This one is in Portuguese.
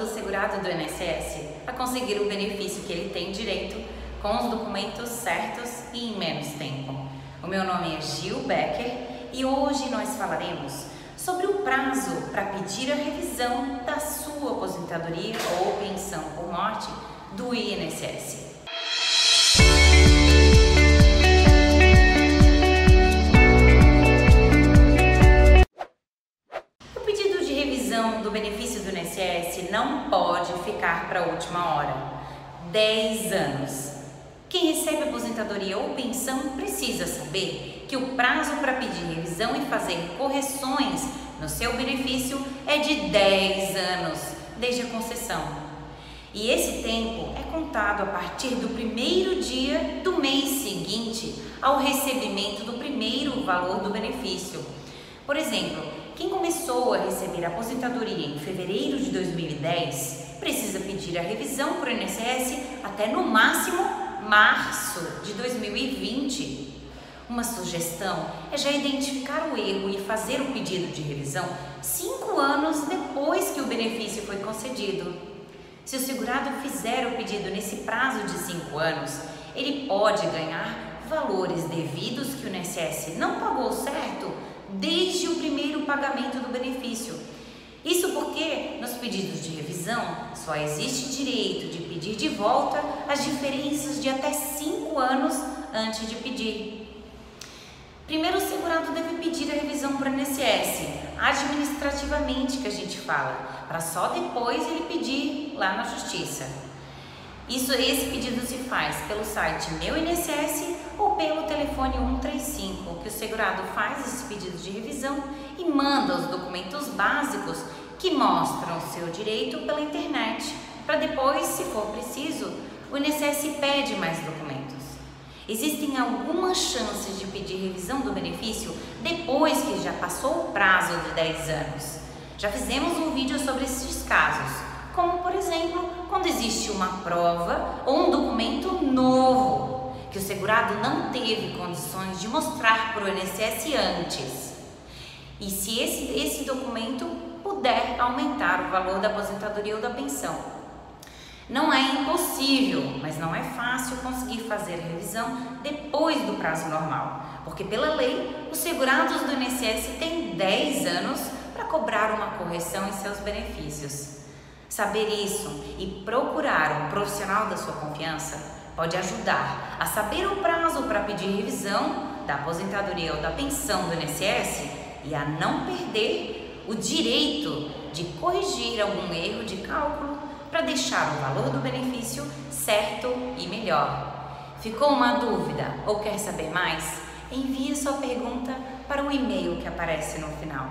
ajuda o segurado do INSS a conseguir o benefício que ele tem direito com os documentos certos e em menos tempo. O meu nome é Gil Becker e hoje nós falaremos sobre o prazo para pedir a revisão da sua aposentadoria ou pensão por morte do INSS. Pode ficar para a última hora. 10 anos. Quem recebe aposentadoria ou pensão precisa saber que o prazo para pedir revisão e fazer correções no seu benefício é de 10 anos, desde a concessão. E esse tempo é contado a partir do primeiro dia do mês seguinte ao recebimento do primeiro valor do benefício. Por exemplo, quem começou a receber aposentadoria em fevereiro de 2010 precisa pedir a revisão o INSS até no máximo março de 2020. Uma sugestão é já identificar o erro e fazer o pedido de revisão cinco anos depois que o benefício foi concedido. Se o segurado fizer o pedido nesse prazo de cinco anos, ele pode ganhar valores devidos que o INSS não pagou certo desde o primeiro pagamento do benefício isso porque nos pedidos de revisão só existe direito de pedir de volta as diferenças de até 5 anos antes de pedir. Primeiro, o segurado deve pedir a revisão para o INSS, administrativamente que a gente fala, para só depois ele pedir lá na Justiça. Isso, esse pedido se faz pelo site Meu INSS telefone 135, que o segurado faz esse pedido de revisão e manda os documentos básicos que mostram seu direito pela internet, para depois, se for preciso, o INSS pede mais documentos. Existem algumas chances de pedir revisão do benefício depois que já passou o prazo de 10 anos. Já fizemos um vídeo sobre esses casos, como por exemplo, quando existe uma prova ou um documento novo que o segurado não teve condições de mostrar para o INSS antes. E se esse, esse documento puder aumentar o valor da aposentadoria ou da pensão. Não é impossível, mas não é fácil conseguir fazer a revisão depois do prazo normal, porque pela lei, os segurados do INSS têm 10 anos para cobrar uma correção em seus benefícios. Saber isso e procurar um profissional da sua confiança pode ajudar a saber o prazo para pedir revisão da aposentadoria ou da pensão do INSS e a não perder o direito de corrigir algum erro de cálculo para deixar o valor do benefício certo e melhor. Ficou uma dúvida ou quer saber mais? Envie sua pergunta para o e-mail que aparece no final.